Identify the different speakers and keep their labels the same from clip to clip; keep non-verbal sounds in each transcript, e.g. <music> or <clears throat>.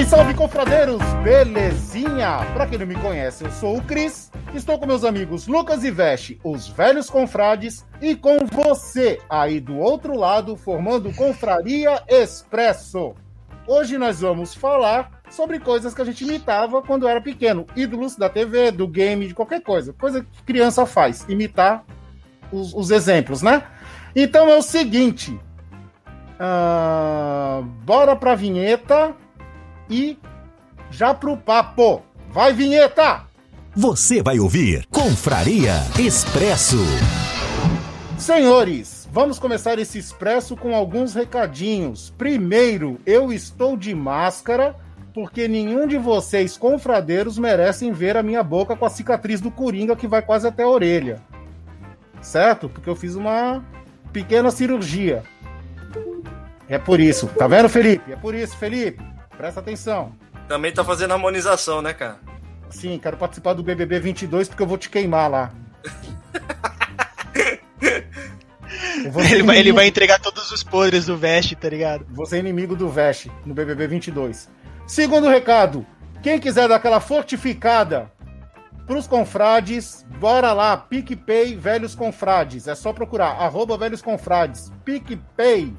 Speaker 1: Salve, salve, confradeiros! Belezinha? Pra quem não me conhece, eu sou o Cris. Estou com meus amigos Lucas e Veste, os velhos confrades, e com você aí do outro lado, formando Confraria Expresso. Hoje nós vamos falar sobre coisas que a gente imitava quando era pequeno. Ídolos da TV, do game, de qualquer coisa. Coisa que criança faz. Imitar os, os exemplos, né? Então é o seguinte. ah, bora pra vinheta e já pro papo. Vai, vinheta!
Speaker 2: Você vai ouvir Confraria Expresso.
Speaker 1: Senhores, vamos começar esse expresso com alguns recadinhos. Primeiro, eu estou de máscara porque nenhum de vocês, confradeiros, merecem ver a minha boca com a cicatriz do Coringa que vai quase até a orelha. Certo? Porque eu fiz uma pequena cirurgia. É por isso. Tá vendo, Felipe? É por isso, Felipe. Presta atenção.
Speaker 3: Também tá fazendo harmonização, né, cara?
Speaker 1: Sim, quero participar do BBB 22 porque eu vou te queimar lá. <laughs>
Speaker 4: Ele vai, ele vai entregar todos os podres do Veste, tá ligado?
Speaker 1: Vou ser inimigo do Vest no BBB 22. Segundo recado, quem quiser dar aquela fortificada pros confrades, bora lá, PicPay Velhos Confrades. É só procurar, arroba Velhos Confrades. PicPay.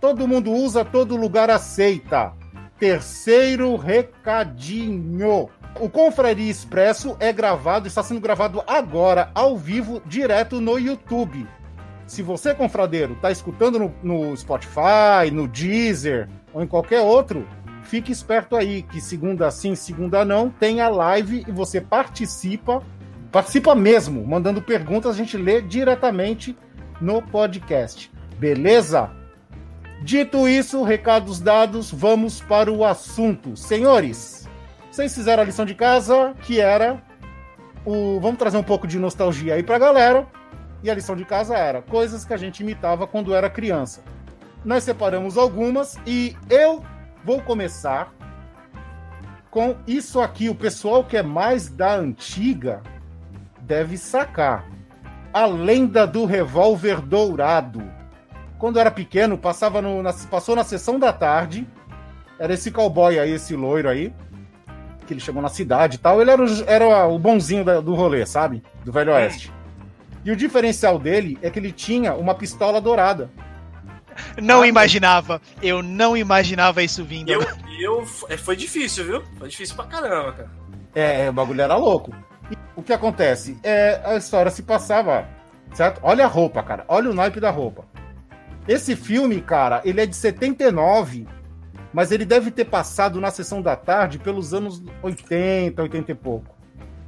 Speaker 1: Todo mundo usa, todo lugar aceita. Terceiro recadinho. O Confraria Expresso é gravado, está sendo gravado agora, ao vivo, direto no YouTube. Se você, confradeiro, está escutando no, no Spotify, no Deezer ou em qualquer outro, fique esperto aí, que segunda sim, segunda não, tem a live e você participa, participa mesmo, mandando perguntas, a gente lê diretamente no podcast. Beleza? Dito isso, recados dados, vamos para o assunto. Senhores, vocês fizeram a lição de casa, que era o. Vamos trazer um pouco de nostalgia aí pra galera. E a lição de casa era coisas que a gente imitava quando era criança. Nós separamos algumas e eu vou começar com isso aqui. O pessoal que é mais da antiga deve sacar. A lenda do revólver dourado. Quando eu era pequeno, passava no, na- passou na sessão da tarde. Era esse cowboy aí, esse loiro aí. Que ele chegou na cidade e tal. Ele era o, era o bonzinho da- do rolê, sabe? Do Velho Oeste. E o diferencial dele é que ele tinha uma pistola dourada.
Speaker 4: Não
Speaker 3: Ah,
Speaker 4: imaginava. Eu não imaginava isso vindo.
Speaker 3: Eu, eu, é, foi difícil, viu? Foi difícil pra caramba, cara.
Speaker 1: É, o bagulho era louco. E o que acontece? É, a história se passava, certo? Olha a roupa, cara. Olha o naipe da roupa. Esse filme, cara, ele é de 79, mas ele deve ter passado na sessão da tarde pelos anos 80, 80 e pouco.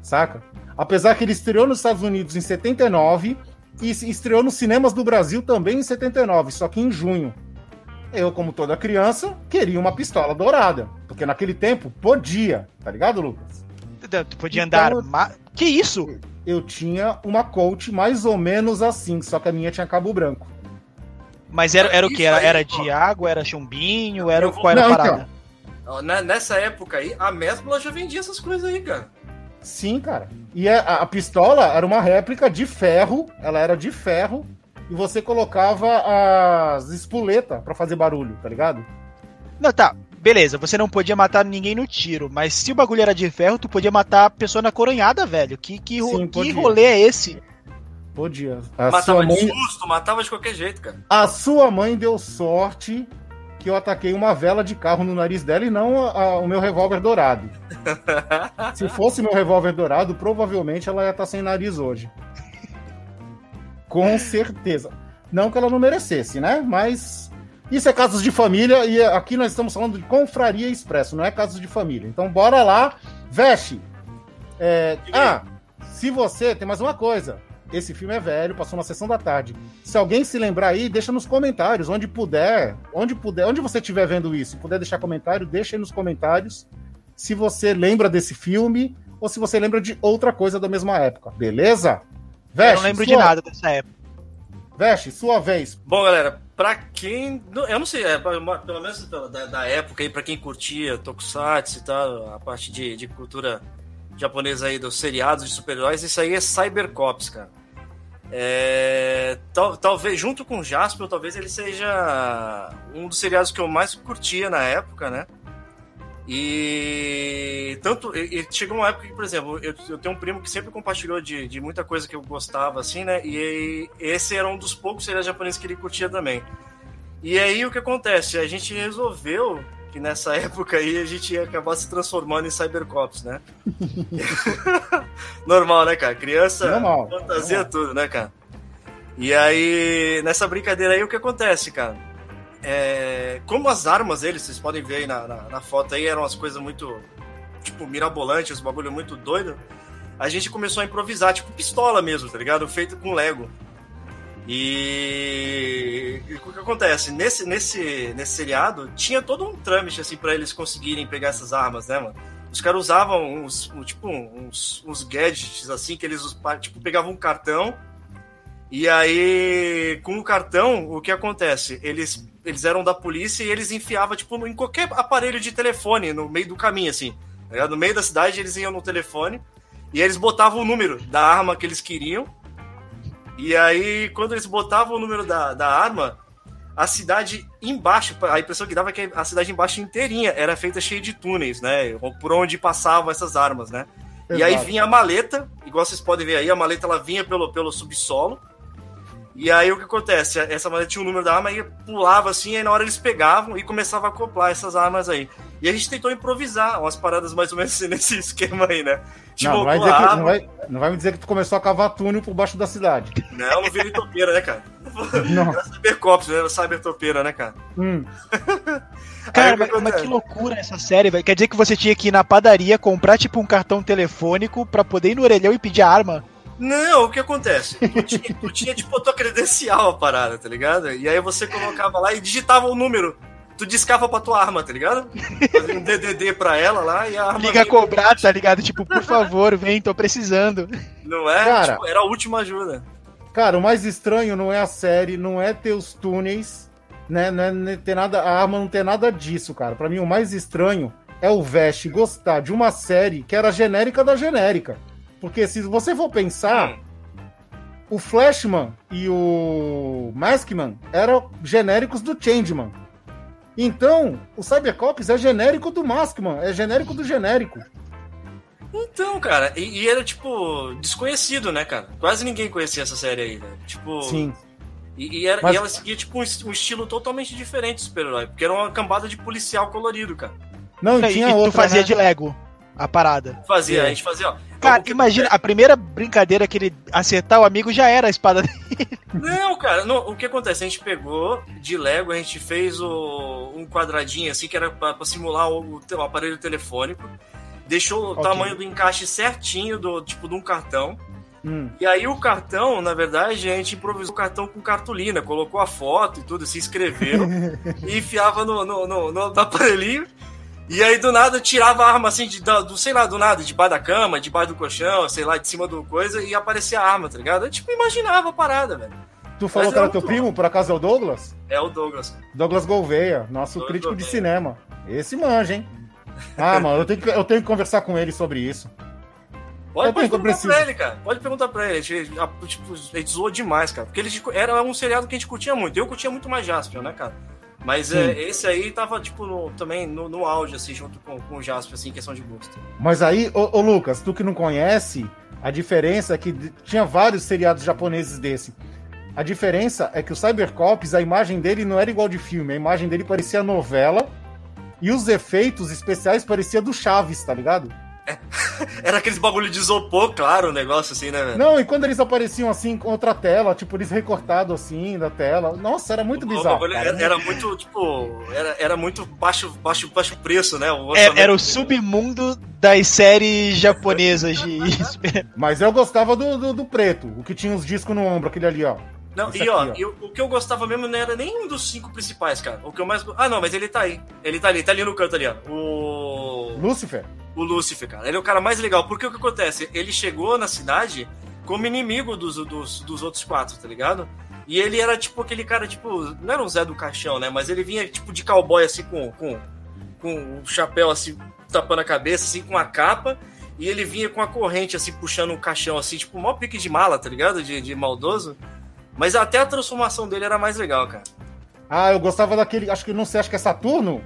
Speaker 1: Saca? Apesar que ele estreou nos Estados Unidos em 79 e estreou nos cinemas do Brasil também em 79, só que em junho. Eu, como toda criança, queria uma pistola dourada. Porque naquele tempo podia, tá ligado, Lucas?
Speaker 4: Tu podia
Speaker 1: Então,
Speaker 4: andar. ma- Que isso?
Speaker 1: Eu tinha uma Colt mais ou menos assim, só que a minha tinha cabo branco.
Speaker 4: Mas era, era o que? Era, era de água, era chumbinho, era
Speaker 3: vou-
Speaker 4: qual era
Speaker 1: Não,
Speaker 4: a parada?
Speaker 3: Na- Nessa época aí, a Mesbla já vendia essas coisas aí, cara.
Speaker 1: Sim, cara. E a, a pistola era uma réplica de ferro, ela era de ferro, e você colocava as espuletas pra fazer barulho, tá ligado?
Speaker 4: Não, tá. Beleza, você não podia matar ninguém no tiro, mas se o bagulho era de ferro, tu podia matar a pessoa na coronhada, velho. Que, que,
Speaker 1: Sim,
Speaker 4: que
Speaker 1: podia.
Speaker 4: rolê é esse?
Speaker 1: Podia. A
Speaker 3: matava
Speaker 1: sua,
Speaker 3: de
Speaker 1: mãe,
Speaker 3: susto, matava de qualquer jeito, cara.
Speaker 1: a sua mãe deu sorte que eu ataquei uma vela de carro no nariz dela e não a- a- o meu revólver dourado. <laughs> Se fosse meu revólver dourado, provavelmente ela ia estar sem nariz hoje. Com certeza. Não que ela não merecesse, né? Mas isso é casos de família e aqui nós estamos falando de confraria expresso, não é casos de família. Então bora lá, veste. É, ah, se você tem mais uma coisa, esse filme é velho, passou na sessão da tarde. Se alguém se lembrar aí, deixa nos comentários, onde puder, onde puder, onde você estiver vendo isso, puder deixar comentário, deixa aí nos comentários se você lembra desse filme ou se você lembra de outra coisa da mesma época, beleza?
Speaker 4: Veste, eu não lembro sua... de nada dessa época.
Speaker 1: Veste, sua vez.
Speaker 3: Bom, galera, pra quem. Eu não sei, é, pelo menos da, da época aí, pra quem curtia Tokusatsu e tal, a parte de, de cultura japonesa aí dos seriados de super-heróis, isso aí é Cybercops, cara. É, tal, talvez, junto com Jasper, talvez ele seja um dos seriados que eu mais curtia na época, né? E tanto e, chegou uma época que, por exemplo, eu, eu tenho um primo que sempre compartilhou de, de muita coisa que eu gostava, assim, né? E esse era um dos poucos seriados japoneses que ele curtia também. E aí o que acontece? A gente resolveu que nessa época aí a gente ia acabar se transformando em Cybercops, né? <laughs> Normal, né, cara? Criança, Normal. fantasia Normal. tudo, né, cara? E aí, nessa brincadeira aí, o que acontece, cara? É, como as armas deles, vocês podem ver aí na, na, na, foto aí, eram as coisas muito, tipo, mirabolantes, bagulho muito doido. A gente começou a improvisar, tipo, pistola mesmo, tá ligado? Feito com Lego. E, e, o que acontece? Nesse, nesse, nesse seriado, tinha todo um trâmite, assim, para eles conseguirem pegar essas armas, né, mano? Os caras usavam uns, tipo, uns, uns gadgets, assim, que eles, tipo, pegavam um cartão e aí, com o cartão, o que acontece? Eles, eles eram da polícia e eles enfiavam, tipo, em qualquer aparelho de telefone, no meio do caminho, assim. Tá no meio da cidade, eles iam no telefone e eles botavam o número da arma que eles queriam e aí, quando eles botavam o número da, da arma, a cidade embaixo, a impressão que dava é que a cidade embaixo inteirinha era feita cheia de túneis, né? Por onde passavam essas armas, né? Exato. E aí vinha a maleta, igual vocês podem ver aí, a maleta ela vinha pelo, pelo subsolo. E aí o que acontece? Essa maleta tinha o número da arma e pulava assim, e aí na hora eles pegavam e começavam a acoplar essas armas aí. E a gente tentou improvisar umas paradas mais ou menos <laughs> nesse esquema aí, né?
Speaker 1: Tipo, não, vai que, não, vai, não, vai, me dizer que tu começou a cavar túnel por baixo da cidade.
Speaker 3: Não, não virei topeira, né, cara? <laughs> Não. Era Cybercops, né? Era Cybertopeira, né, cara? Hum. <laughs>
Speaker 4: Cara, mas, mas, que loucura essa série, velho. Quer dizer que você tinha que ir na padaria comprar, tipo, um cartão telefônico pra poder ir no orelhão e pedir arma?
Speaker 3: Não, o que acontece? Tu tinha, tu tinha tipo, a tua credencial a parada, tá ligado? E aí você colocava lá e digitava o número. Tu discava pra tua arma, tá ligado? Fazia um DDD pra ela lá e a arma.
Speaker 4: Liga a cobrar, tá ligado? Tipo, por favor, vem, tô precisando.
Speaker 3: Não é? Cara, tipo, era a última ajuda.
Speaker 1: Cara, o mais estranho não é a série, não é ter os túneis, né? Não é, não é ter nada, a arma não tem nada disso, cara. Pra mim, o mais estranho é o Vest gostar de uma série que era genérica da genérica. Porque se você for pensar, o Flashman e o Maskman eram genéricos do Changeman. Então, o Cybercops é genérico do Maskman, é genérico do genérico.
Speaker 3: Então, cara, e, e, era tipo desconhecido, né, cara? Quase ninguém conhecia essa série aí, né? Tipo.
Speaker 1: Sim.
Speaker 3: E, e, era, Mas... e ela seguia tipo um, um, estilo totalmente diferente do super-herói, porque era uma cambada de policial colorido, cara.
Speaker 4: Não, e tinha e outra, tu fazia né? de Lego a parada.
Speaker 3: Fazia, é. a gente fazia, ó.
Speaker 4: Cara, imagina, a primeira brincadeira que ele acertar o amigo já era a espada dele.
Speaker 3: Não, cara, não, o que acontece? A gente pegou de Lego, a gente fez o, um quadradinho assim, que era pra, pra simular o, o, aparelho telefônico. Deixou okay. o tamanho do encaixe certinho, do tipo de um cartão. Hum. E aí o cartão, na verdade, a gente improvisou o cartão com cartolina, colocou a foto e tudo, se inscreveu <laughs> e enfiava no, no, no, no aparelhinho e aí, do nada, tirava a arma assim, de, do, sei lá, do nada, debaixo da cama, debaixo do colchão, sei lá, de cima do coisa, e aparecia a arma, tá ligado? Eu, tipo, imaginava a parada, velho.
Speaker 1: Tu falou Mas que era teu primo, por acaso é o Douglas?
Speaker 3: É o Douglas.
Speaker 1: Douglas Gouveia, nosso Douglas crítico Gouveia. de cinema. Esse manja, hein? Ah, mano, eu tenho, que, eu tenho que conversar com ele sobre isso.
Speaker 3: Pode, pode perguntar pra ele, cara. Pode perguntar pra ele. A gente, tipo, a gente zoou demais, cara. Porque ele era um seriado que a gente curtia muito. Eu curtia muito mais Jaspion, né, cara? Mas é, esse aí tava, tipo, no, também no, no auge, assim, junto com, com o Jasper, assim, em questão de gosto.
Speaker 1: Mas aí, ô, ô, Lucas, tu que não conhece, a diferença é que tinha vários seriados japoneses desse. A diferença é que o Cybercops, a imagem dele não era igual de filme, a imagem dele parecia novela e os efeitos especiais pareciam do Chaves, tá ligado? <laughs>
Speaker 3: Era aqueles bagulho de isopor, claro, o negócio assim, né, velho?
Speaker 1: Não, e quando eles apareciam assim com outra tela, tipo, eles recortados assim da tela. Nossa, era muito
Speaker 3: O
Speaker 1: bizarro.
Speaker 3: era, era muito, tipo, era, era muito baixo, baixo, baixo preço, né? O
Speaker 4: É,
Speaker 3: orçamento.
Speaker 4: era o submundo das séries japonesas de. <laughs>
Speaker 1: Mas eu gostava do, do, do preto, o que tinha os discos no ombro, aquele ali, ó.
Speaker 3: Não,
Speaker 1: Esse
Speaker 3: e ó,
Speaker 1: aqui,
Speaker 3: e o, o que eu gostava mesmo não era nem um dos cinco principais, cara. O que eu mais. Ah, não, mas ele tá aí. Ele tá ali, tá ali no canto ali, ó. O.
Speaker 1: Lúcifer.
Speaker 3: O Lúcifer, cara. Ele é o cara mais legal. Porque o que acontece? Ele chegou na cidade como inimigo dos, dos, dos outros quatro, tá ligado? E ele era tipo aquele cara, tipo, não era um Zé do Caixão, né? Mas ele vinha tipo de cowboy, assim, com, com, com o chapéu, assim, tapando a cabeça, assim, com a capa. E ele vinha com a corrente, assim, puxando um caixão, assim, tipo, mó pique de mala, tá ligado? De, de maldoso. Mas até a transformação dele era mais legal, cara.
Speaker 1: Ah, eu gostava daquele. Acho que não sei, acho que é Saturno.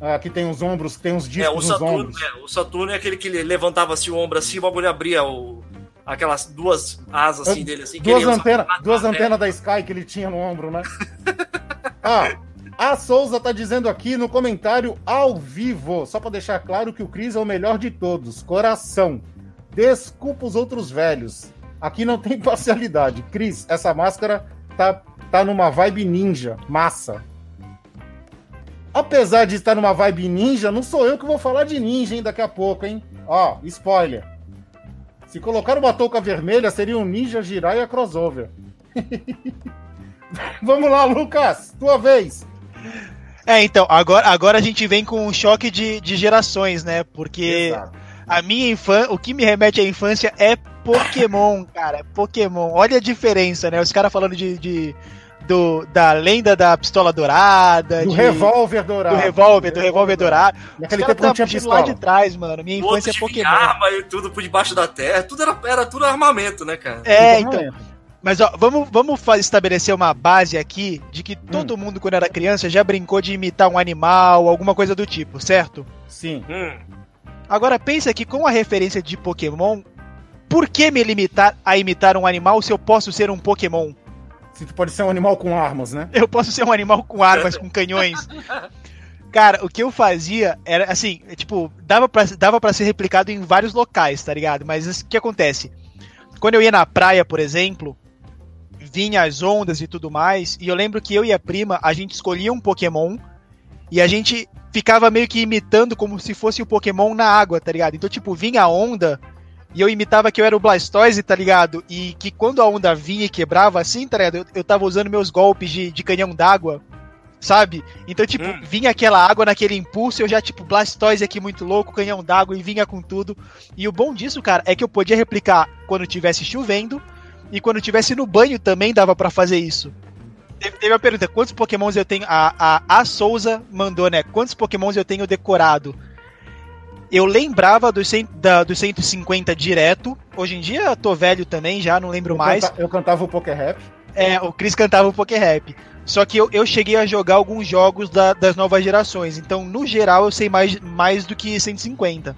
Speaker 1: Ah, que tem os ombros, que tem os
Speaker 3: É,
Speaker 1: discos
Speaker 3: o
Speaker 1: nos
Speaker 3: Saturno,
Speaker 1: ombros.
Speaker 3: é, o Saturno é aquele que levantava assim o ombro assim, o bagulho abria o, aquelas duas asas assim dele assim.
Speaker 1: Duas antenas, duas
Speaker 3: é,
Speaker 1: antenas da Sky que ele tinha no ombro, né? <laughs> ah, a Souza tá dizendo aqui no comentário ao vivo, só pra deixar claro que o Cris é o melhor de todos, coração. Desculpa os outros velhos. Aqui não tem <laughs> parcialidade. Cris, essa máscara tá, tá numa vibe ninja, massa. Apesar de estar numa vibe ninja, não sou eu que vou falar de ninja, hein, daqui a pouco, hein? Ó, spoiler. Se colocar uma touca vermelha, seria um Ninja Jiraiya crossover. <laughs> Vamos lá, Lucas, tua vez.
Speaker 4: É, então, agora, agora a gente vem com um choque de, de gerações, né? Porque
Speaker 1: Exato.
Speaker 4: a minha infância, o que me remete à infância é Pokémon, cara. Pokémon. Olha a diferença, né? Os caras falando de, de- do, da lenda da pistola dourada,
Speaker 1: Do
Speaker 4: de-
Speaker 1: revólver
Speaker 4: do
Speaker 1: dourado.
Speaker 4: revólver, do revólver dourado.
Speaker 1: Naquele tempo não
Speaker 4: tá
Speaker 1: tinha
Speaker 4: puxando lá
Speaker 1: pistola.
Speaker 4: de trás, mano. Minha infância é
Speaker 3: tinha
Speaker 4: Pokémon.
Speaker 3: arma e tudo por debaixo da terra, tudo era, era tudo armamento, né, cara?
Speaker 4: É,
Speaker 1: Então,
Speaker 4: então. Mas ó, vamos, vamos estabelecer uma base aqui de que todo mundo, quando era criança, já brincou de imitar um animal, alguma coisa do tipo, certo?
Speaker 1: Sim.
Speaker 3: Hum,
Speaker 4: Agora pensa que com a referência de Pokémon, por que me limitar a imitar um animal se eu posso ser um Pokémon?
Speaker 1: Se tu pode ser um animal com armas, né?
Speaker 4: Eu posso ser um animal com armas, com canhões. Cara, o que eu fazia era assim, é, tipo, dava pra, dava pra ser replicado em vários locais, tá ligado? Mas o que acontece? Quando eu ia na praia, por exemplo, vinha as ondas e tudo mais, e eu lembro que eu e a prima, a gente escolhia um Pokémon e a gente ficava meio que imitando como se fosse o Pokémon na água, tá ligado? Então, tipo, vinha a onda e eu imitava que eu era o Blastoise, tá ligado? E que quando a onda vinha e quebrava assim, tá ligado? Eu, eu tava usando meus golpes de, de canhão d'água, sabe? Então, tipo,
Speaker 3: Hum.
Speaker 4: vinha aquela água naquele impulso, eu já, tipo, Blastoise aqui muito louco, canhão d'água e vinha com tudo. E o bom disso, cara, é que eu podia replicar quando tivesse chovendo e quando tivesse no banho também dava pra fazer isso. Teve, teve uma pergunta, quantos pokémons eu tenho? A, a, a Souza mandou, né? Quantos pokémons eu tenho decorado? Eu lembrava dos, cem, da, dos 150 direto. Hoje em dia eu tô velho também, já não lembro
Speaker 1: Eu,
Speaker 4: mais.
Speaker 1: canta- eu cantava o Poké Rap.
Speaker 4: É, o Chris cantava o Poké Rap. Só que eu, eu cheguei a jogar alguns jogos da- das novas gerações. Então, no geral, eu sei mais, mais do que 150.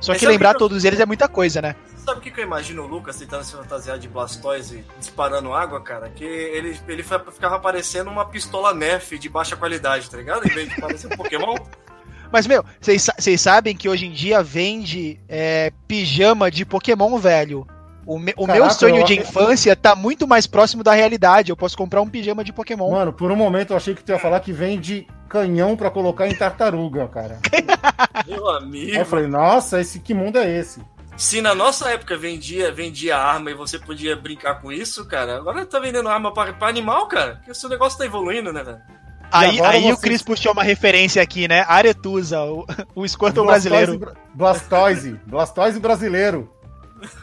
Speaker 4: Só
Speaker 3: Mas
Speaker 4: que lembrar
Speaker 3: que eu-
Speaker 4: todos eles é muita coisa, né?
Speaker 3: Sabe o que, que eu imagino o Lucas tentando se fantasiar de Blastoise disparando água, cara? Que ele, ele ficava parecendo uma pistola Nerf de baixa qualidade, tá ligado? Em vez de parecer um Pokémon. <laughs>
Speaker 4: Mas, meu, vocês sa- vocês sabem que hoje em dia vende é, pijama de Pokémon, velho. O, me- o meu
Speaker 1: Caraca,
Speaker 4: sonho
Speaker 1: eu-
Speaker 4: de infância tá muito mais próximo da realidade. Eu posso comprar um pijama de Pokémon.
Speaker 1: Mano, por um momento eu achei que tu ia falar que vende canhão pra colocar em tartaruga, cara. <laughs>
Speaker 3: Meu
Speaker 1: Aí
Speaker 3: amigo.
Speaker 1: eu falei, nossa, esse que mundo é esse?
Speaker 3: Se na nossa época vendia, vendia arma e você podia brincar com isso, cara, agora tá vendendo arma pra, pra animal, cara. Porque o seu negócio tá evoluindo, né, velho?
Speaker 4: Aí aí o Chris puxou uma referência aqui, né? Aretusa, o, <laughs> o Squirtle
Speaker 1: Blastoise
Speaker 4: brasileiro.
Speaker 1: bra- Blastoise. Blastoise brasileiro.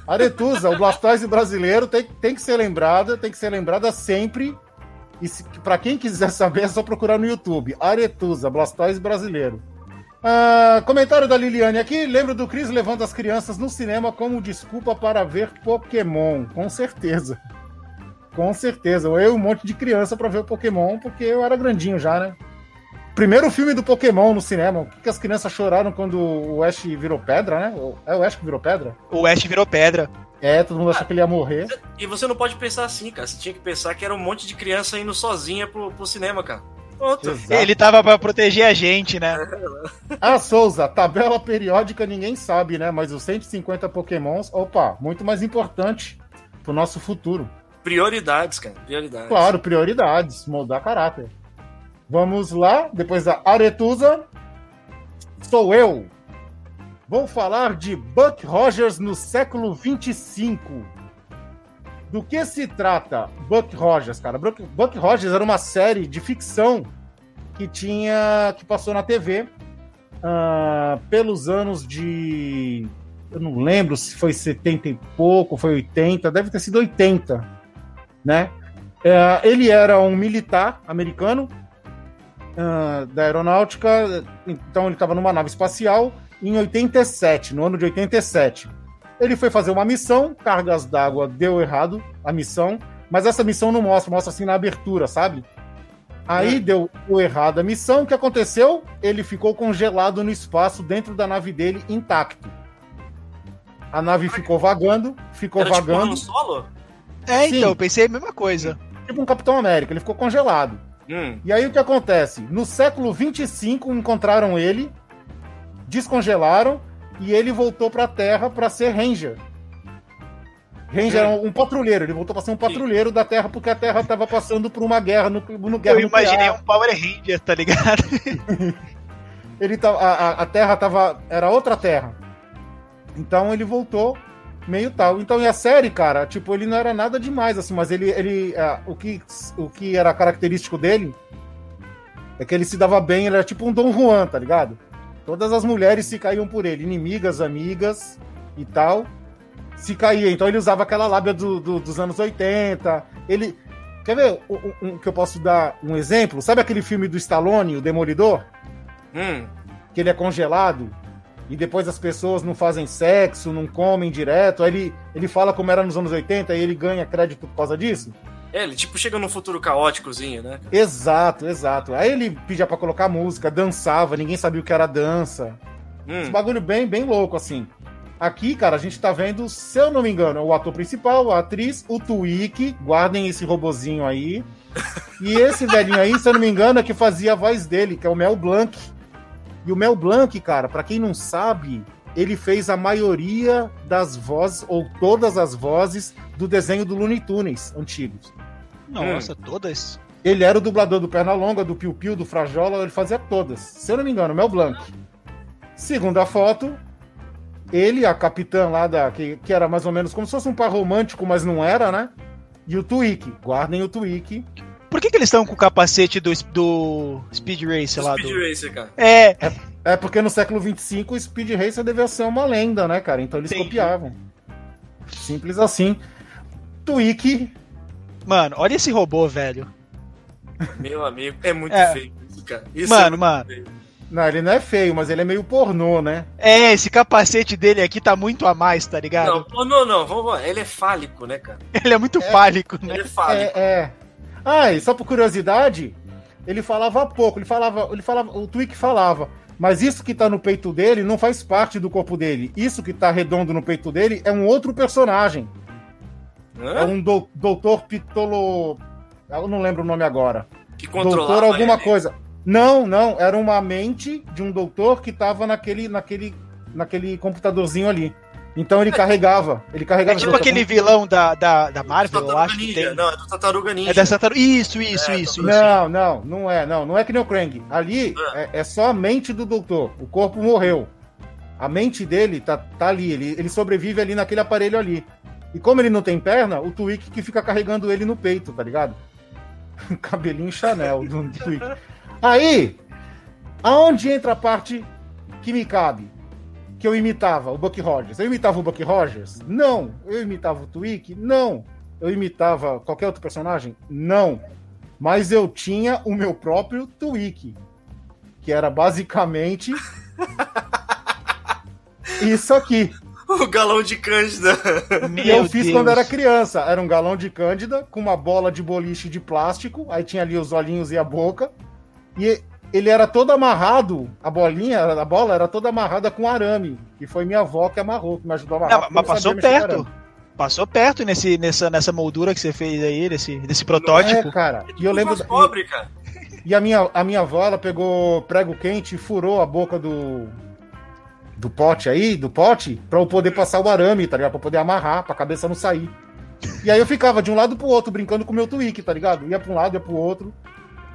Speaker 1: Aretusa, o Blastoise brasileiro tem, tem que ser lembrada, tem que ser lembrada sempre. E se, pra quem quiser saber, é só procurar no YouTube. Aretusa, Blastoise brasileiro. Ah, comentário da Liliane aqui. Lembro do Cris levando as crianças no cinema como desculpa para ver Pokémon. Com certeza. Com certeza. Eu e um monte de criança para ver o Pokémon, porque eu era grandinho já, né? Primeiro filme do Pokémon no cinema. O que, que as crianças choraram quando o Ash virou pedra, né? O- É o Ash que virou pedra?
Speaker 4: O Ash virou pedra.
Speaker 1: É, todo mundo achou que ele ia morrer.
Speaker 3: E você não pode pensar assim, cara. Você tinha que pensar que era um monte de criança indo sozinha pro, pro cinema, cara. Pronto.
Speaker 1: Exato.
Speaker 4: Ele tava pra proteger a gente, né? <laughs>
Speaker 1: Ah, Souza, tabela periódica ninguém sabe, né? Mas os 150 pokémons, opa, muito mais importante pro nosso futuro.
Speaker 3: Prioridades, cara. Prioridades.
Speaker 1: Claro, prioridades, moldar caráter. Vamos lá, depois da Aretusa, sou eu. Vou falar de Buck Rogers no século 25. Do que se trata Buck Rogers, cara? Buck, Buck Rogers era uma série de ficção que tinha que passou na TV ah, pelos anos de eu não lembro se foi 70 e pouco, foi 80, deve ter sido 80, né? É, ele era um militar americano ah, da aeronáutica, então ele estava numa nave espacial em 87, no ano de 87. Ele foi fazer uma missão, cargas d'água deu errado a missão, mas essa missão não mostra, mostra assim na abertura, sabe? Aí deu, deu errado a missão, o que aconteceu? Ele ficou congelado no espaço dentro da nave dele intacto. A nave ficou vagando, ficou
Speaker 3: Era tipo
Speaker 1: vagando,
Speaker 3: no solo?
Speaker 4: É,
Speaker 1: Sim.
Speaker 4: então, eu pensei a mesma coisa.
Speaker 1: tipo um Capitão América, ele ficou congelado.
Speaker 3: Hum.
Speaker 1: E aí o que acontece? No século 25 encontraram ele, descongelaram e ele voltou pra Terra pra ser Ranger. Ranger era um patrulheiro, ele voltou pra ser um patrulheiro da Terra porque a Terra tava passando por uma guerra no, no guerra
Speaker 4: Eu imaginei
Speaker 1: nuclear.
Speaker 4: um Power Ranger, tá ligado? <laughs>
Speaker 1: Ele tá, a, a- a Terra tava era outra Terra. Então ele voltou meio tal. Então e a série, cara, tipo, ele não era nada demais assim, mas ele ele ah, o que o que era característico dele é que ele se dava bem, ele era tipo um Dom Juan, tá ligado? Todas as mulheres se caíam por ele, inimigas, amigas e tal. Se caía, então ele usava aquela lábia do- do- dos anos 80. Ele. Quer ver o- um, que eu posso dar um exemplo? Sabe aquele filme do Stallone, o Demolidor?
Speaker 3: Hum.
Speaker 1: que ele é congelado e depois as pessoas não fazem sexo, não comem direto. Aí ele, ele fala como era nos anos 80 e ele ganha crédito por causa disso?
Speaker 3: É, ele tipo chega num futuro caóticozinho, né?
Speaker 1: Exato, exato. Aí ele pedia pra colocar música, dançava, ninguém sabia o que era dança. Esse
Speaker 3: Hum.
Speaker 1: bagulho bem, bem louco, assim. Aqui, cara, a gente tá vendo, se eu não me engano, o ator principal, a atriz, o Twig, guardem esse robozinho aí. E esse velhinho aí, se eu não me engano, é que fazia a voz dele, que é o Mel Blanc. E o Mel Blanc, cara, pra quem não sabe, ele fez a maioria das vozes, ou todas as vozes, do desenho do Looney Tunes antigos.
Speaker 4: Nossa, todas?
Speaker 1: Ele era o dublador do Pernalonga, do Piu Piu, do Frajola, ele fazia todas. Se eu não me engano, Mel Blanc. Segunda foto, ele, a capitã lá da. Que, que era mais ou menos como se fosse um par romântico, mas não era, né? E o Twig. Guardem o Twig.
Speaker 4: Por que, que eles estão com o capacete do, do Speed Racer lá?
Speaker 3: Speed
Speaker 4: Do...
Speaker 3: Racer, cara.
Speaker 4: É,
Speaker 1: É porque no século XXV o Speed Racer devia ser uma lenda, né, cara? Então eles
Speaker 4: Entendi.
Speaker 1: copiavam. Simples assim. Twig.
Speaker 4: mano, olha esse robô, velho.
Speaker 3: Meu amigo, é muito
Speaker 4: É.
Speaker 3: feio isso, cara. Isso é
Speaker 4: Mano,
Speaker 3: muito
Speaker 4: mano.
Speaker 3: feio.
Speaker 1: Não, ele não é feio, mas ele é meio pornô, né?
Speaker 4: É, esse capacete dele aqui tá muito a mais, tá ligado?
Speaker 3: Não, pô, não, não, vamos lá. Ele é fálico, né, cara? <laughs>
Speaker 4: Ele é muito
Speaker 1: É.
Speaker 4: fálico, né?
Speaker 3: Ele é fálico.
Speaker 1: É, é. Ah, e só por curiosidade, ele falava pouco. Ele falava, ele falava, o Twig falava. Mas isso que tá no peito dele não faz parte do corpo dele. Isso que tá redondo no peito dele é um outro personagem. É
Speaker 3: Hã?
Speaker 1: um do, doutor Pitolo. Eu não lembro o nome agora.
Speaker 3: Que controlava
Speaker 1: doutor alguma
Speaker 3: ele.
Speaker 1: coisa. Não, não. Era uma mente de um doutor que tava naquele, naquele, naquele computadorzinho ali. Então ele carregava. Ele
Speaker 4: É
Speaker 1: carregava.
Speaker 4: tipo aquele vilão da, da, da Marvel, eu acho que tem.
Speaker 3: Não, é do Tartaruga Ninja.
Speaker 4: É dessa tartaruga. Isso, isso,
Speaker 3: É,
Speaker 4: isso, isso.
Speaker 1: Não, não, não é, não. Não é que nem o Krang. Ali é, é só a mente do doutor. O corpo morreu. A mente dele tá, tá ali. Ele, ele sobrevive ali naquele aparelho ali. E como ele não tem perna, o Twig que fica carregando ele no peito, tá ligado? <laughs> Cabelinho Chanel do Twig. Aí, aonde entra a parte que me cabe? Que eu imitava o Buck Rogers. Eu imitava o Buck Rogers? Não. Eu imitava o Twig? Não. Eu imitava qualquer outro personagem? Não. Mas eu tinha o meu próprio Twig, que era basicamente <laughs> isso aqui.
Speaker 3: O galão de Cândida.
Speaker 1: E eu fiz quando era criança. Era um galão de cândida com uma bola de boliche de plástico. Aí tinha ali os olhinhos e a boca. E ele era todo amarrado. A bolinha, a bola era toda amarrada com arame. E foi minha avó que amarrou, que me ajudou a amarrar.
Speaker 4: Não, mas passou perto. Passou perto nesse, nessa, nessa moldura que você fez aí, desse, desse protótipo.
Speaker 1: É, cara. E eu lembro.
Speaker 3: Mas pobre, cara.
Speaker 1: E a minha, a minha avó, ela pegou prego quente e furou a boca do, do pote aí, do pote, pra eu poder passar o arame, tá ligado? Pra poder amarrar, pra cabeça não sair. E aí eu ficava de um lado pro outro, brincando com o meu tweak, tá ligado? Ia pra um lado, ia pro outro.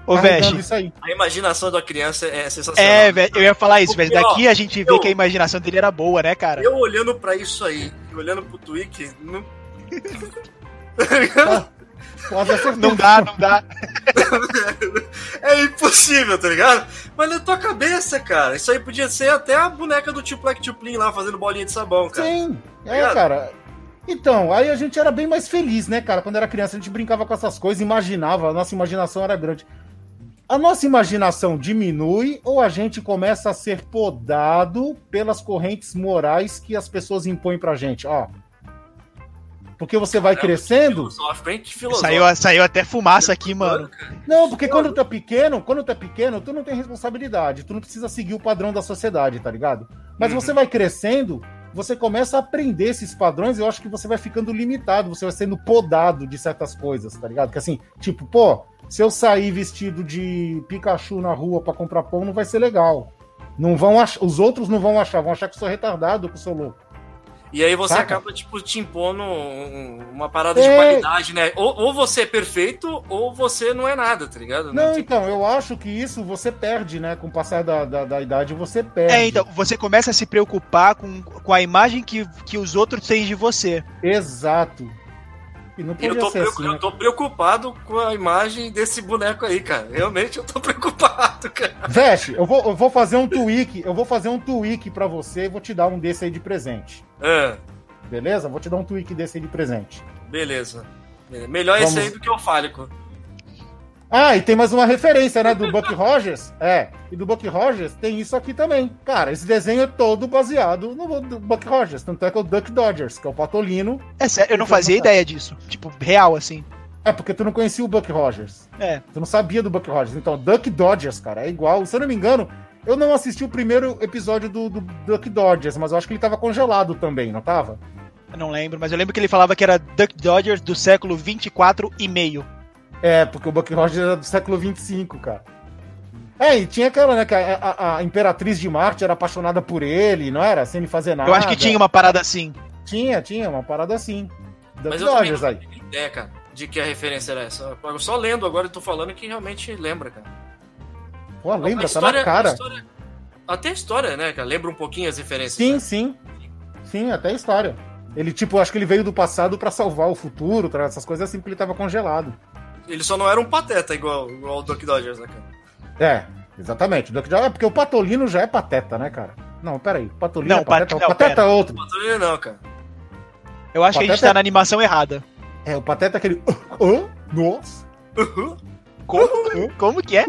Speaker 4: Ô,
Speaker 1: carregando
Speaker 4: Veste.
Speaker 1: isso aí.
Speaker 3: A imaginação da criança é sensacional.
Speaker 4: É, velho, eu ia falar isso, velho.
Speaker 3: Ó,
Speaker 4: Daqui a gente vê
Speaker 3: eu-
Speaker 4: que a imaginação dele era boa, né, cara?
Speaker 3: Eu olhando pra isso aí, e olhando pro Twig, não. Tá.
Speaker 4: Não dá, não dá.
Speaker 3: é impossível, tá ligado? Mas na tua cabeça, cara, isso aí podia ser até a boneca do Tio Black Tuplin lá fazendo bolinha de sabão, cara.
Speaker 1: Sim, é,
Speaker 3: Ligado?
Speaker 1: cara. Então, aí a gente era bem mais feliz, né, cara? Quando era criança, a gente brincava com essas coisas, imaginava, a nossa imaginação era grande. A nossa imaginação diminui ou a gente começa a ser podado pelas correntes morais que as pessoas impõem pra gente? Ó. Porque você vai crescendo.
Speaker 3: Que filosófico.
Speaker 4: Saiu, saiu até fumaça aqui, mano.
Speaker 1: Não, porque quando tu é pequeno, quando tu é pequeno, tu não tem responsabilidade, tu não precisa seguir o padrão da sociedade, tá ligado? Mas
Speaker 3: Uhum.
Speaker 1: você vai crescendo, você começa a aprender esses padrões, eu acho que você vai ficando limitado, você vai sendo podado de certas coisas, tá ligado? Que assim, tipo, pô, se eu sair vestido de Pikachu na rua pra comprar pão, não vai ser legal. Não vão ach... Os outros não vão achar, vão achar que eu sou retardado, que eu sou louco.
Speaker 3: E aí você
Speaker 1: Saca?
Speaker 3: acaba, tipo, te impondo um- uma parada de
Speaker 1: É.
Speaker 3: qualidade, né? Ou, ou você é perfeito, ou você não é nada, tá ligado?
Speaker 1: Não,
Speaker 3: tem-
Speaker 1: então, eu acho que isso você perde, né? Com o passar da, da, da idade, você perde.
Speaker 4: É, então, você começa a se preocupar com, com a imagem que, que os outros têm de você.
Speaker 1: Exato. E não
Speaker 3: E eu
Speaker 1: podia
Speaker 3: tô,
Speaker 1: ser assim,
Speaker 3: eu
Speaker 1: né?
Speaker 3: tô preocupado com a imagem desse boneco aí, cara. Realmente eu tô <laughs> preocupado, cara.
Speaker 1: Veste, eu vou, eu vou fazer um tweak, eu vou fazer um tweak pra você e vou te dar um desse aí de presente.
Speaker 3: Ah,
Speaker 1: Beleza? Vou te dar um tweak desse aí de presente.
Speaker 3: beleza. Melhor
Speaker 1: Vamos-
Speaker 3: esse aí do que o fálico.
Speaker 1: Ah, e tem mais uma referência, né? Do Buck Rogers. É, e do Buck Rogers tem isso aqui também. Cara, esse desenho é todo baseado no Buck Rogers. Tanto é que é o Duck Dodgers, que é o patolino.
Speaker 4: É sério, eu não fazia ideia disso. Tipo, real, assim.
Speaker 1: É, porque tu não conhecia o Buck Rogers.
Speaker 4: É.
Speaker 1: Tu não sabia do Buck Rogers. Então, Duck Dodgers, cara, é igual. Se eu não me engano, eu não assisti o primeiro episódio do, do Duck Dodgers, mas eu acho que ele tava congelado também, não tava?
Speaker 4: Eu não lembro, mas eu lembro que ele falava que era Duck Dodgers do século 24 e meio.
Speaker 1: É, porque o Buck Rogers era do século 25, cara. É, e tinha aquela, né, que a, a- a Imperatriz de Marte era apaixonada por ele, não era? Sem ele fazer nada.
Speaker 4: Eu acho que tinha uma parada assim.
Speaker 1: Tinha, tinha, uma parada assim. Duck
Speaker 3: Mas eu não
Speaker 1: aí.
Speaker 3: ideia, cara, de que a referência era essa. Eu só lendo agora eu tô falando que realmente lembra, cara.
Speaker 1: Pô, lembra,
Speaker 3: A
Speaker 1: tá na
Speaker 3: história-
Speaker 1: cara.
Speaker 3: a história- até a história, né, cara? Lembra um pouquinho as referências.
Speaker 1: Sim,
Speaker 3: né?
Speaker 1: sim. Sim, até a história. Ele, tipo, acho que ele veio do passado pra salvar o futuro, essas coisas assim, porque ele tava congelado.
Speaker 3: Ele só não era um pateta igual, igual o Duck Dodgers, né, cara?
Speaker 1: É, exatamente. O Duck Dodgers, é porque o Patolino já é pateta, né, cara? Não, peraí. O Patolino
Speaker 4: Não,
Speaker 1: é pateta?
Speaker 4: Pat- não,
Speaker 1: o pateta
Speaker 4: pera.
Speaker 1: é outro.
Speaker 3: Patolino não, cara.
Speaker 4: Eu acho que a gente
Speaker 1: Pateta-
Speaker 4: tá na animação errada.
Speaker 1: É, o pateta é aquele... Hã? Nossa.
Speaker 4: Como? Como que é?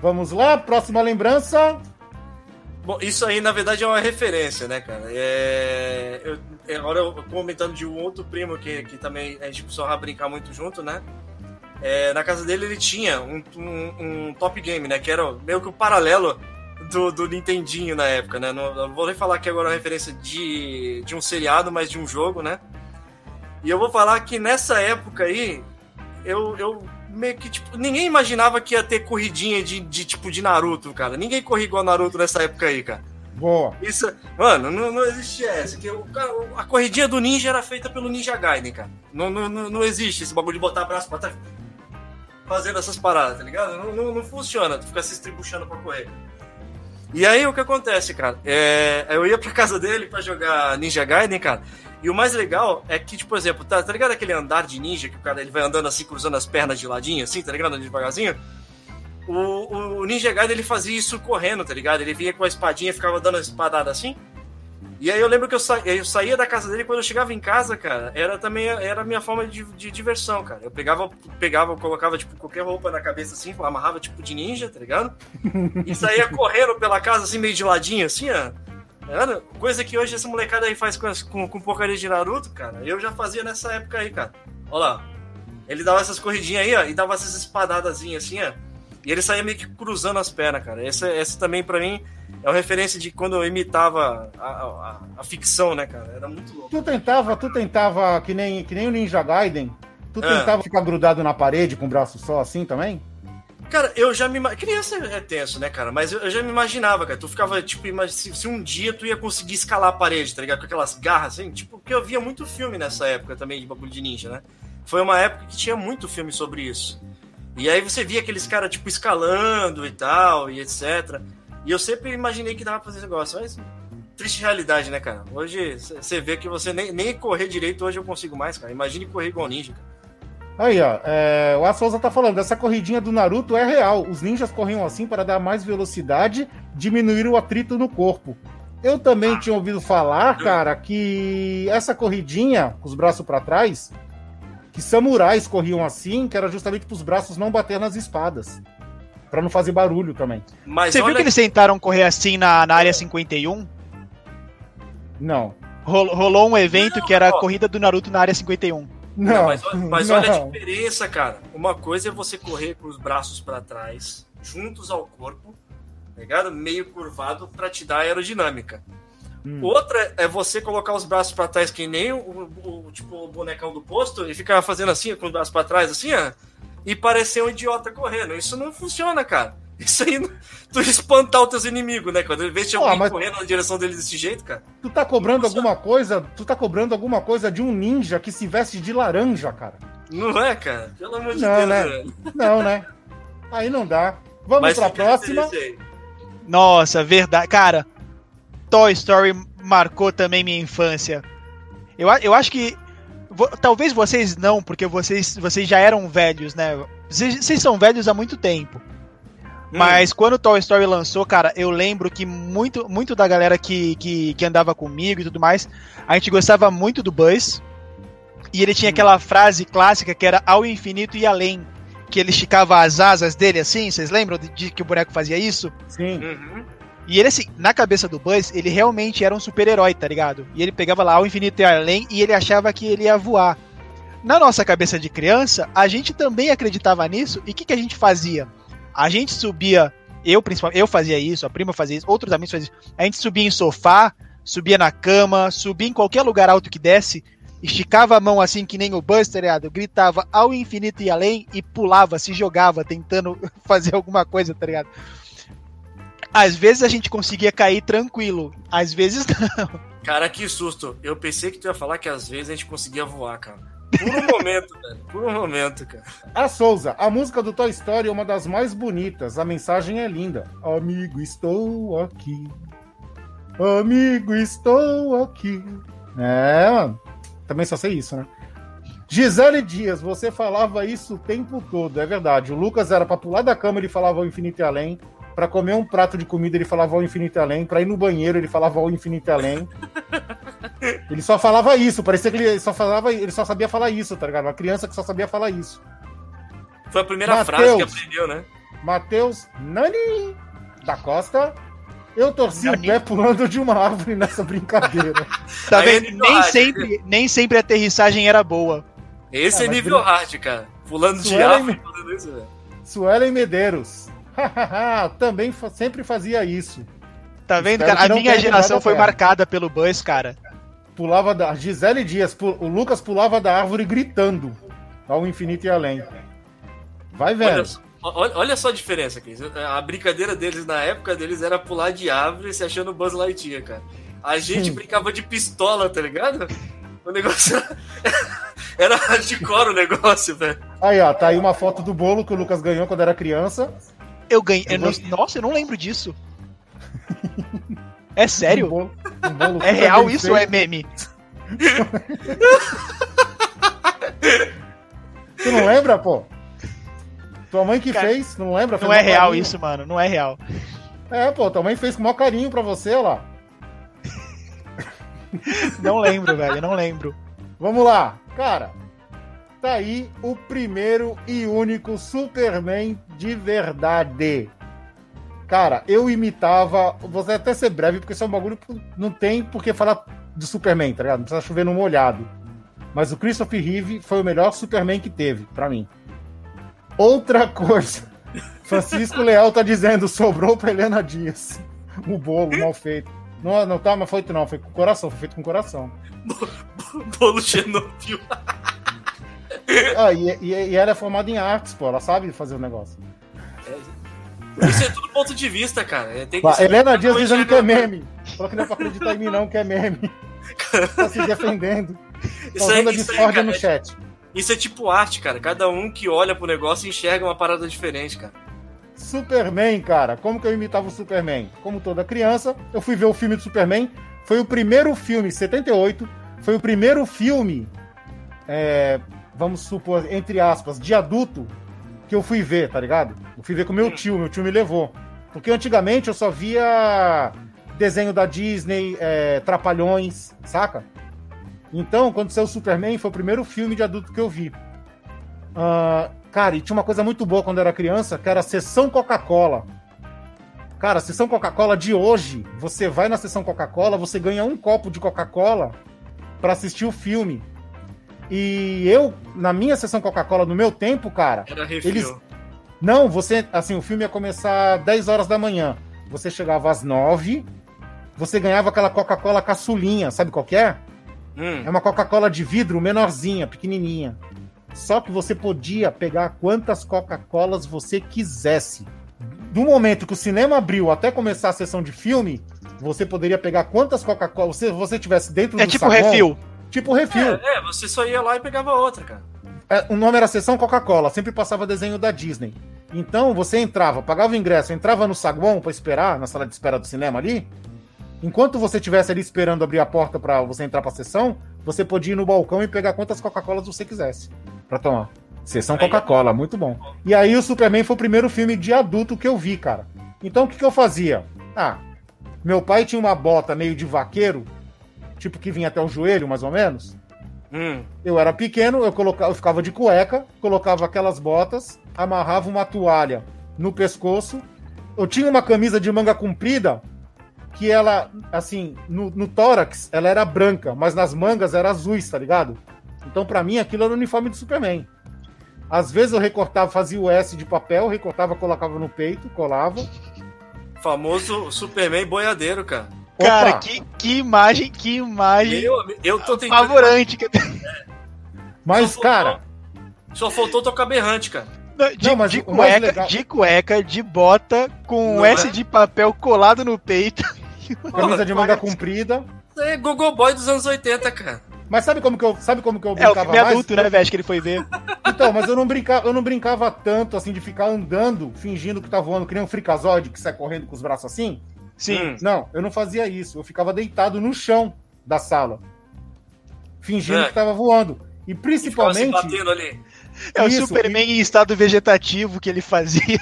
Speaker 1: Vamos lá, próxima lembrança.
Speaker 3: Bom, isso aí, na verdade, é uma referência, né, cara? É... Eu, é, agora eu comentando de um outro primo que, que também a gente precisava brincar muito junto, né? É, na casa dele ele tinha um, um, um Top Game, né? Que era meio que o paralelo do, do Nintendinho na época, né? Não, não vou nem falar que agora é uma referência de, de um seriado, mas de um jogo, né? E eu vou falar que nessa época aí, eu, eu meio que, tipo, ninguém imaginava que ia ter corridinha de, de tipo de Naruto, cara. Ninguém corria igual Naruto nessa época aí, cara.
Speaker 1: Boa.
Speaker 3: Isso, mano, não, não existe essa. Que o, a corridinha do ninja era feita pelo Ninja Gaiden, cara. Não, não, não, existe esse bagulho de botar braço pra trás fazendo essas paradas, tá ligado? Não, não, não funciona, tu fica se estribuchando pra correr. E aí o que acontece, cara? É, eu ia pra <laughs> casa dele pra jogar Ninja Gaiden, cara. E o mais legal é que, tipo, por exemplo, tá, tá ligado aquele andar de ninja que o cara ele vai andando assim, cruzando as pernas de ladinho, assim, tá ligado? Devagarzinho? O, o, Ninja Gaiden ele fazia isso correndo, tá ligado? Ele vinha com a espadinha e ficava dando a espadada assim. E aí eu lembro que eu, sa eu saía da casa dele quando eu chegava em casa, cara, era também era a minha forma de, de diversão, cara. Eu pegava, pegava, colocava tipo qualquer roupa na cabeça assim, amarrava tipo de ninja, tá ligado? <laughs> E saía correndo pela casa assim meio de ladinho assim, ó. Era coisa que hoje essa molecada aí faz com, as- com, com porcaria de Naruto, cara. Eu já fazia nessa época aí, cara. Olha lá. Ele dava essas corridinhas aí, ó, e dava essas espadadazinhas assim, ó. E ele saía meio que cruzando as pernas, cara. Essa, essa também, pra mim, é uma referência de quando eu imitava a, a, a ficção, né, cara? Era muito louco.
Speaker 1: Tu tentava, tu tentava, que nem, que nem o Ninja Gaiden, Tu
Speaker 3: Ah.
Speaker 1: tentava ficar grudado na parede com o braço só assim também?
Speaker 3: Cara, eu já me. Criança é tenso, né, cara? Mas eu, já me imaginava, cara. Tu ficava, tipo, se, se um dia tu ia conseguir escalar a parede, tá ligado? Com aquelas garras, assim. Tipo, porque eu via muito filme nessa época também de bagulho de ninja, né? Foi uma época que tinha muito filme sobre isso. E aí você via aqueles caras, tipo, escalando e tal, e etc. E eu sempre imaginei que dava pra fazer esse negócio. Mas. Triste realidade, né, cara? Hoje você vê que você nem, nem correr direito hoje eu consigo mais, cara. Imagine correr igual ninja, cara.
Speaker 1: Aí, ó, é, o A Souza tá falando, essa corridinha do Naruto é real. Os ninjas corriam assim para dar mais velocidade, diminuir o atrito no corpo. Eu também tinha ouvido falar, cara, que essa corridinha, com os braços para trás, que samurais corriam assim, que era justamente para os braços não bater nas espadas. Pra não fazer barulho também.
Speaker 3: Mas
Speaker 4: Você viu
Speaker 3: olha
Speaker 4: que eles tentaram correr assim na, na área 51?
Speaker 1: Não.
Speaker 4: Rol- rolou um evento
Speaker 3: Não,
Speaker 4: que era a corrida do Naruto na área 51.
Speaker 1: Não,
Speaker 3: Não, mas, mas olha a
Speaker 1: não.
Speaker 3: diferença, cara. Uma coisa é você correr com os braços pra trás, juntos ao corpo, tá ligado? Meio curvado pra te dar aerodinâmica.
Speaker 1: Hum.
Speaker 3: Outra é você colocar os braços pra trás que nem o, o- o- tipo o bonecão do posto e ficar fazendo assim com os braços pra trás assim, ó, e parecer um idiota correndo. Isso não funciona, cara. Isso aí, <laughs> tu espantar os teus inimigos, né? Quando ele vê alguém
Speaker 1: mas-
Speaker 3: correndo na direção deles desse jeito, cara.
Speaker 1: Tu tá cobrando alguma coisa? Tu tá cobrando alguma coisa de um ninja que se veste de laranja, cara?
Speaker 3: Não é, cara? Pelo amor de
Speaker 1: Não,
Speaker 3: Deus,
Speaker 1: né?
Speaker 3: velho.
Speaker 1: Não, né? Aí não dá. Vamos
Speaker 3: Mas
Speaker 1: pra próxima.
Speaker 4: Nossa, verdade. Cara, Toy Story marcou também minha infância. Eu, eu acho que. vo- talvez vocês não, porque vocês, vocês já eram velhos, né? Vocês, vocês são velhos há muito tempo.
Speaker 3: Hum.
Speaker 4: Mas quando o Toy Story lançou, cara, eu lembro que muito, muito da galera que, que, que andava comigo e tudo mais, a gente gostava muito do Buzz. E ele tinha aquela frase clássica que era ao infinito e além. Que ele esticava as asas dele assim, vocês lembram de, de que o boneco fazia isso?
Speaker 1: Sim.
Speaker 3: Uhum.
Speaker 4: E ele, assim, na cabeça do Buzz, ele realmente era um super-herói, tá ligado? E ele pegava lá ao infinito e além e ele achava que ele ia voar. Na nossa cabeça de criança, a gente também acreditava nisso. E o que, que a gente fazia? A gente subia, eu principalmente, eu fazia isso, a prima fazia isso, outros amigos faziam isso. A gente subia em sofá, subia na cama, subia em qualquer lugar alto que desse, esticava a mão assim que nem o Buzz, tá? Gritava ao infinito e além e pulava, se jogava, tentando <laughs> fazer alguma coisa, tá ligado? Às vezes a gente conseguia cair tranquilo, às vezes <laughs> não.
Speaker 3: Cara, que susto. Eu pensei que tu ia falar que às vezes a gente conseguia voar, cara. Por um <laughs> momento, velho. Por um momento, cara.
Speaker 1: A Souza, a música do Toy Story é uma das mais bonitas. A mensagem é linda. Amigo, estou aqui. Amigo, estou aqui. É, mano. Também só sei isso, né? Gisele Dias, você falava isso o tempo todo, é verdade. O Lucas era pra pular da cama, ele falava ao infinito e além. Pra comer um prato de comida, ele falava ao infinito além. Pra ir no banheiro, ele falava ao infinito além. <laughs> Ele só falava isso, parecia que ele só falava, ele só sabia falar isso, tá ligado? Uma criança que só sabia falar isso.
Speaker 3: Foi a primeira
Speaker 1: Mateus.
Speaker 3: frase que aprendeu, né?
Speaker 1: Matheus Nani da Costa. Eu torci
Speaker 4: Nani.
Speaker 1: o pé pulando de uma árvore nessa brincadeira. <laughs>
Speaker 4: Tá vendo? Nem sempre, nem sempre a aterrissagem era boa.
Speaker 3: Esse
Speaker 1: Ah,
Speaker 3: é nível
Speaker 1: brin-
Speaker 3: hard, cara. Pulando de
Speaker 1: Suelen-
Speaker 3: árvore isso, velho.
Speaker 1: Suelen Medeiros. <laughs> Também fa- sempre fazia isso.
Speaker 4: Tá vendo,
Speaker 1: Espero
Speaker 4: cara? A minha geração foi marcada pelo Buzz, cara.
Speaker 1: Pulava da. Gisele Dias, pu- o Lucas pulava da árvore gritando ao infinito e além. Vai, velho.
Speaker 3: Só- olha, olha só a diferença, Cris. A brincadeira deles na época deles era pular de árvore se achando Buzz Lightyear, cara. A gente
Speaker 1: Sim.
Speaker 3: brincava de pistola, tá ligado? O negócio <laughs> era hardcore o negócio, velho.
Speaker 1: Aí, ó, tá aí uma foto do bolo que o Lucas ganhou quando era criança.
Speaker 4: Eu ganhei. eu não-
Speaker 1: gosto-
Speaker 4: nossa, eu não lembro disso. É sério?
Speaker 1: Um bolo, um bolo
Speaker 4: É real isso ou é meme?
Speaker 1: Tu não lembra, pô? Tua mãe que
Speaker 4: Cara,
Speaker 1: fez, não lembra?
Speaker 4: Não é real
Speaker 1: carinho.
Speaker 4: isso, mano. Não é real.
Speaker 1: É, pô, tua mãe fez com o maior carinho pra você, ó lá. <laughs>
Speaker 4: Não lembro, velho. eu Não lembro.
Speaker 1: Vamos lá, cara. Tá aí o primeiro e único Superman de verdade. Cara, eu imitava. Vou até ser breve, porque isso é um bagulho que não tem por que falar de Superman, tá ligado? Não precisa chover no molhado. Mas o Christopher Reeve foi o melhor Superman que teve, pra mim. Outra <laughs> coisa. Francisco Leal tá dizendo, sobrou pra Helena Dias. O bolo mal feito. Não, não tá, mas foi não, foi com coração, foi feito com coração. <laughs>
Speaker 3: Bolo Chernobyl.
Speaker 1: Ah, e, e, e ela é formada em artes, pô. Ela sabe fazer o negócio.
Speaker 3: Isso é tudo ponto de vista, cara. É, Tem que
Speaker 1: Helena Dias dizendo que é meme. Falou que não é pra acreditar em mim, não, que é meme. <laughs> Tá se defendendo.
Speaker 3: Isso aí,
Speaker 1: Causando a
Speaker 3: aí,
Speaker 1: discórdia
Speaker 3: cara,
Speaker 1: no
Speaker 3: é-
Speaker 1: chat.
Speaker 3: isso é tipo arte, cara. Cada um que olha pro negócio enxerga uma parada diferente, cara.
Speaker 1: Superman, cara. Como que eu imitava o Superman? Como toda criança, eu fui ver o filme do Superman. Foi o primeiro filme, 78. Foi o primeiro filme, é, vamos supor, entre aspas, de adulto que eu fui ver, tá ligado? Eu fui ver com meu tio, meu tio me levou. Porque antigamente eu só via desenho da Disney, é, Trapalhões, saca? Então, quando saiu o Superman, foi o primeiro filme de adulto que eu vi. Ah, cara, e tinha uma coisa muito boa quando eu era criança, que era a sessão Coca-Cola. Cara, a sessão Coca-Cola de hoje, você vai na sessão Coca-Cola, você ganha um copo de Coca-Cola pra assistir o filme. E eu, na minha sessão Coca-Cola, no meu tempo, cara,
Speaker 3: Era refil.
Speaker 1: Eles- não, você, assim, o filme ia começar 10 horas da manhã. Você chegava às 9, você ganhava aquela Coca-Cola caçulinha, sabe qual que é?
Speaker 3: Hum,
Speaker 1: É uma Coca-Cola de vidro menorzinha, pequenininha. Só que você podia pegar quantas Coca-Colas você quisesse. Do momento que o cinema abriu até começar a sessão de filme, você poderia pegar quantas Coca-Cola se você tivesse dentro
Speaker 4: É
Speaker 1: do
Speaker 4: tipo
Speaker 1: saguão,
Speaker 4: refil.
Speaker 1: Tipo refil.
Speaker 3: é, é, você só ia lá e pegava outra, cara.
Speaker 1: É, o nome era Sessão Coca-Cola, sempre passava desenho da Disney. Então você entrava, pagava o ingresso, entrava no saguão pra esperar, na sala de espera do cinema ali. Enquanto você estivesse ali esperando abrir a porta pra você entrar pra sessão, você podia ir no balcão e pegar quantas Coca-Colas você quisesse pra tomar. Sessão
Speaker 3: Aí,
Speaker 1: Coca-Cola, muito bom. E aí o Superman foi o primeiro filme de adulto que eu vi, cara. Então o que, que eu fazia? Ah, meu pai tinha uma bota meio de vaqueiro, tipo que vinha até o joelho, mais ou menos.
Speaker 3: Hum,
Speaker 1: Eu era pequeno, eu, colocava, eu ficava de cueca, colocava aquelas botas, amarrava uma toalha no pescoço. Eu tinha uma camisa de manga comprida que ela, assim, no, no tórax ela era branca, mas nas mangas era azuis, tá ligado? Então pra mim aquilo era o uniforme do Superman. Às vezes eu recortava, fazia o S de papel, recortava, colocava no peito, colava.
Speaker 3: famoso Superman boiadeiro, cara.
Speaker 1: Opa,
Speaker 4: Cara, que, que imagem, que imagem
Speaker 3: Eu, eu tô tentando.
Speaker 4: tenho.
Speaker 1: mas
Speaker 3: Só
Speaker 1: cara,
Speaker 3: Só faltou tocar berrante, cara.
Speaker 4: De,
Speaker 1: Não, mas
Speaker 4: de cueca,
Speaker 1: legal-
Speaker 4: de cueca, de bota, com um
Speaker 3: Não
Speaker 4: S
Speaker 3: é?
Speaker 4: de papel colado no peito. <laughs>
Speaker 1: camisa de manga
Speaker 4: parece-
Speaker 1: comprida.
Speaker 3: É Google Boy dos anos 80, cara.
Speaker 1: Mas sabe como que eu, sabe como que eu
Speaker 4: É, o
Speaker 1: brincava
Speaker 4: filme
Speaker 1: mais?
Speaker 4: adulto, né, velho, que ele foi ver. <laughs>
Speaker 1: Então, mas eu não brincava, eu não brincava tanto assim de ficar andando, fingindo que tá voando, que nem um fricazoide que sai correndo com os braços assim.
Speaker 4: Sim.
Speaker 3: Hum.
Speaker 1: Não, eu não fazia isso. Eu ficava deitado no chão da sala, fingindo
Speaker 3: É.
Speaker 1: que tava voando. E
Speaker 3: E
Speaker 1: principalmente,
Speaker 3: batendo ali.
Speaker 4: É o
Speaker 1: Isso,
Speaker 4: Superman em estado vegetativo que ele fazia.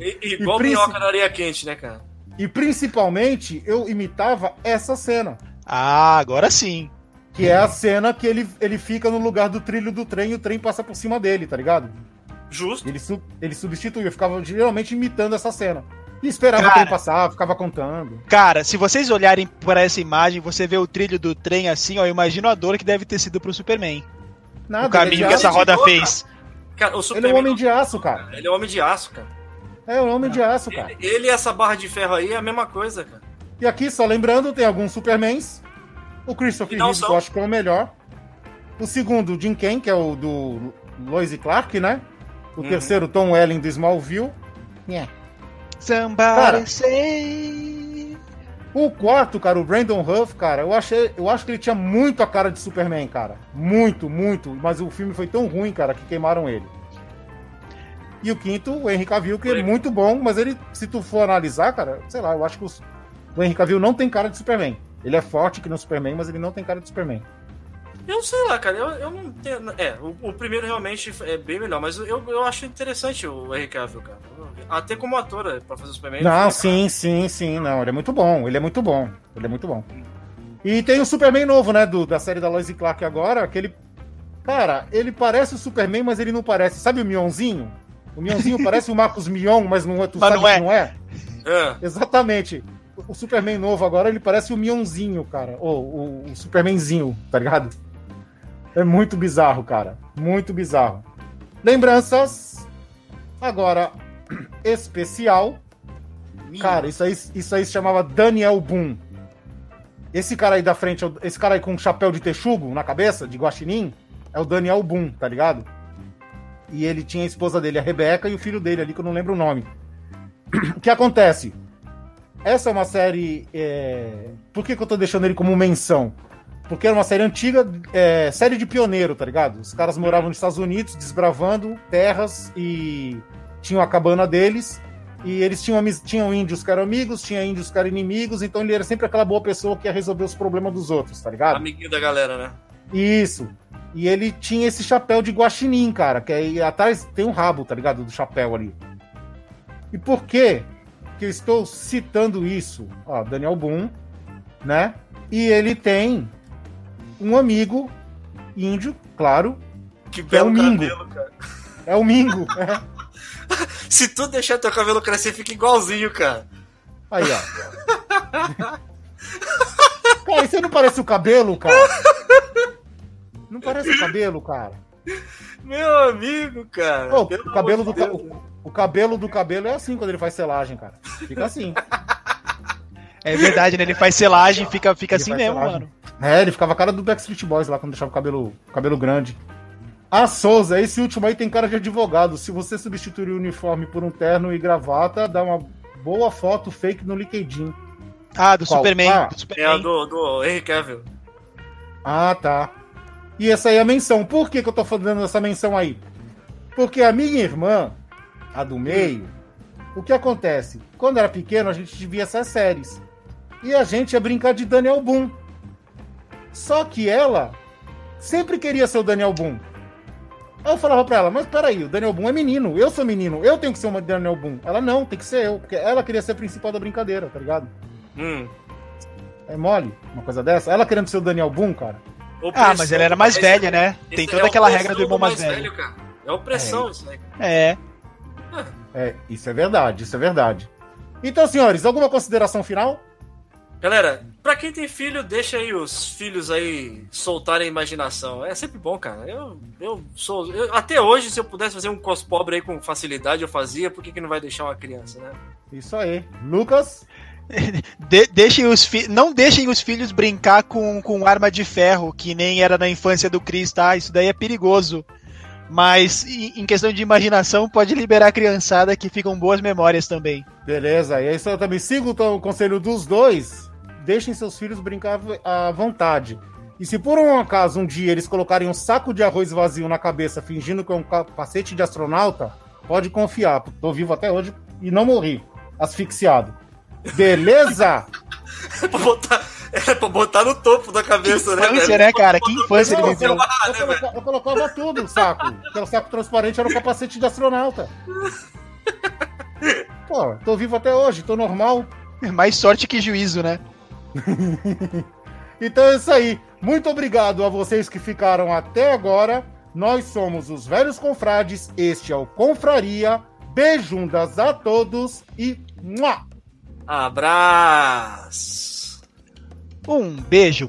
Speaker 3: I- <laughs> Igual
Speaker 1: E princi-
Speaker 3: minhoca na areia quente, né, cara?
Speaker 1: e principalmente, eu imitava essa cena,
Speaker 4: Ah, agora sim.
Speaker 1: que é a cena que ele, ele fica no lugar do trilho do trem e o trem passa por cima dele, tá ligado?
Speaker 3: Justo.
Speaker 1: Ele, su- ele substituiu, eu ficava geralmente imitando essa cena. E esperava
Speaker 4: Cara.
Speaker 1: o trem passar, ficava contando.
Speaker 4: Cara, se vocês olharem para essa imagem, você vê o trilho do trem assim, ó, eu imagino a dor que deve ter sido pro Superman.
Speaker 1: Nada,
Speaker 4: o caminho
Speaker 1: é
Speaker 4: que essa
Speaker 1: aço.
Speaker 4: roda fez.
Speaker 3: Cara, o
Speaker 1: Ele é
Speaker 3: Superman.
Speaker 1: um homem de aço, cara.
Speaker 3: Ele é um homem de aço, cara.
Speaker 1: É um homem de aço, cara.
Speaker 3: Ele, ele e essa barra de ferro aí é a mesma coisa, cara.
Speaker 1: E aqui, só lembrando, tem alguns Supermans. O Christopher Reeve, eu acho que é o melhor. O segundo, o Jim Ken, que é o do Lois e Clark, né? O
Speaker 3: Uhum.
Speaker 1: terceiro, Tom Welling, do Smallville. Yeah.
Speaker 4: Somebody
Speaker 1: Cara.
Speaker 4: say...
Speaker 1: O quarto, cara, o Brandon Huff, cara, eu, achei, eu acho que ele tinha muito a cara de Superman, cara. Muito, muito. Mas o filme foi tão ruim, cara, que queimaram ele. E o quinto, o Henry Cavill, que é muito bom, mas ele, se tu for analisar, cara, sei lá, eu acho que os- o Henry Cavill não tem cara de Superman. Ele é forte que no Superman, mas ele não tem cara de Superman.
Speaker 3: Eu sei lá, cara, eu, eu não tenho. É, o, o primeiro realmente é bem melhor, mas eu, eu acho interessante o Henry Cavill, cara. Até como ator, é, pra fazer o Superman.
Speaker 1: Não, sim, sim, sim, não. Ele é muito bom, ele é muito bom. Ele é muito bom. E tem o Superman novo, né, do, da série da Lois e Clark agora, que ele. Cara, ele parece o Superman, mas ele não parece. Sabe o Mionzinho? O Mionzinho parece o Marcos <laughs> Mion, mas não é. Tu
Speaker 4: Mas
Speaker 1: sabe
Speaker 4: não é.
Speaker 1: que não é?
Speaker 3: É.
Speaker 1: Exatamente. O Superman novo agora, ele parece o Mionzinho, cara. Ou o, o Supermanzinho, tá ligado? É muito bizarro, cara. Muito bizarro. Lembranças. Agora, <clears throat> especial. Cara, isso aí, isso aí se chamava Daniel Boom. Esse cara aí da frente, esse cara aí com um chapéu de texugo na cabeça, de guaxinim, é o Daniel Boom, tá ligado? E ele tinha a esposa dele, a Rebeca, e o filho dele ali, que eu não lembro o nome. <clears throat> O que acontece? Essa é uma série. É... Por que, que eu tô deixando ele como menção? Porque era uma série antiga, é, série de pioneiro, tá ligado? Os caras moravam nos Estados Unidos, desbravando terras e tinham a cabana deles. E eles tinham, tinham índios que eram amigos, tinha índios que eram inimigos, então ele era sempre aquela boa pessoa que ia resolver os problemas dos outros, tá ligado?
Speaker 3: Amiguinho da galera, né?
Speaker 1: Isso. E ele tinha esse chapéu de guaxinim, cara, que aí atrás tem um rabo, tá ligado? Do chapéu ali. E por que que eu estou citando isso? Ó, Daniel Boone, né? E ele tem um amigo índio, claro.
Speaker 3: Que belo
Speaker 1: é o Mingo.
Speaker 3: cabelo, cara.
Speaker 1: É o Mingo. é. <laughs>
Speaker 3: Se tu deixar teu cabelo crescer, fica igualzinho, cara.
Speaker 1: Aí, ó. cara, isso não parece o cabelo, cara? Não parece o cabelo, cara.
Speaker 3: Meu amigo, cara.
Speaker 1: Ô,
Speaker 3: Pelo
Speaker 1: o, cabelo do,
Speaker 3: Deus.
Speaker 1: o, o cabelo do cabelo é assim quando ele faz selagem, cara. Fica assim.
Speaker 4: É verdade, né? Ele faz selagem e fica, fica
Speaker 1: Ele
Speaker 4: assim mesmo,
Speaker 1: selagem.
Speaker 4: mano.
Speaker 1: É, ele ficava a cara do Backstreet Boys lá quando deixava o cabelo, cabelo grande. A Souza, esse último aí tem cara de advogado. Se você substituir o uniforme por um terno e gravata, dá uma boa foto fake no LinkedIn.
Speaker 4: Ah, do
Speaker 1: Qual?
Speaker 4: Superman.
Speaker 1: Ah,
Speaker 4: do
Speaker 3: É a
Speaker 4: Superman.
Speaker 3: do, do Henry Cavill.
Speaker 1: Ah, tá. E essa aí é a menção. Por que, que eu tô fazendo essa menção aí? Porque a minha irmã, a do meio, o que acontece? Quando era pequeno, a gente via essas séries. E a gente ia brincar de Daniel Boom. Só que ela sempre queria ser o Daniel Boom. Aí eu falava pra ela, mas peraí, o Daniel Boom é menino, eu sou menino, eu tenho que ser uma Daniel Boom. Ela não, tem que ser eu, porque ela queria ser a principal da brincadeira, tá ligado?
Speaker 3: Hum.
Speaker 1: É mole uma coisa dessa? Ela querendo ser o Daniel Boom, cara.
Speaker 4: Ah, mas ela era mais velha, né? Tem
Speaker 3: esse
Speaker 4: toda
Speaker 3: é
Speaker 4: aquela
Speaker 3: opressão
Speaker 4: regra do irmão mais velho.
Speaker 3: cara. É opressão isso aí.
Speaker 4: É.
Speaker 1: É, isso é verdade, isso é verdade. Então, senhores, alguma consideração final?
Speaker 3: Galera, pra quem tem filho, deixa aí os filhos aí soltarem a imaginação. É sempre bom, cara. Eu, eu sou. eu- até hoje, se eu pudesse fazer um cos pobre aí com facilidade, eu fazia. Por que, que não vai deixar uma criança, né?
Speaker 1: Isso aí. Lucas? <laughs>
Speaker 4: De- deixem os fi- não deixem os filhos brincar com, com arma de ferro, que nem era na infância do Chris, tá? Isso daí é perigoso. Mas em questão de imaginação, pode liberar a criançada que ficam boas memórias também.
Speaker 1: Beleza, e aí eu também sigo então, o conselho dos dois. Deixem seus filhos brincar à vontade. E se por um acaso um dia eles colocarem um saco de arroz vazio na cabeça fingindo que é um capacete de astronauta, pode confiar. Tô vivo até hoje e não morri. Asfixiado. Beleza?
Speaker 3: É <laughs> pra botar, é pra botar no topo da cabeça, né,
Speaker 4: Infância,
Speaker 3: velho?
Speaker 4: né, cara? Que infância ele
Speaker 1: Não,
Speaker 4: viveu.
Speaker 1: eu, eu coloca- eu colocava tudo no saco. Porque o saco transparente era o capacete de astronauta. <laughs> Pô, tô vivo até hoje, tô normal.
Speaker 4: Mais sorte que juízo, né? <laughs>
Speaker 1: Então é isso aí. Muito obrigado a vocês que ficaram até agora. Nós somos os Velhos Confrades. Este é o Confraria. Beijundas a todos e. Mua!
Speaker 3: Abraço.
Speaker 4: Um beijo.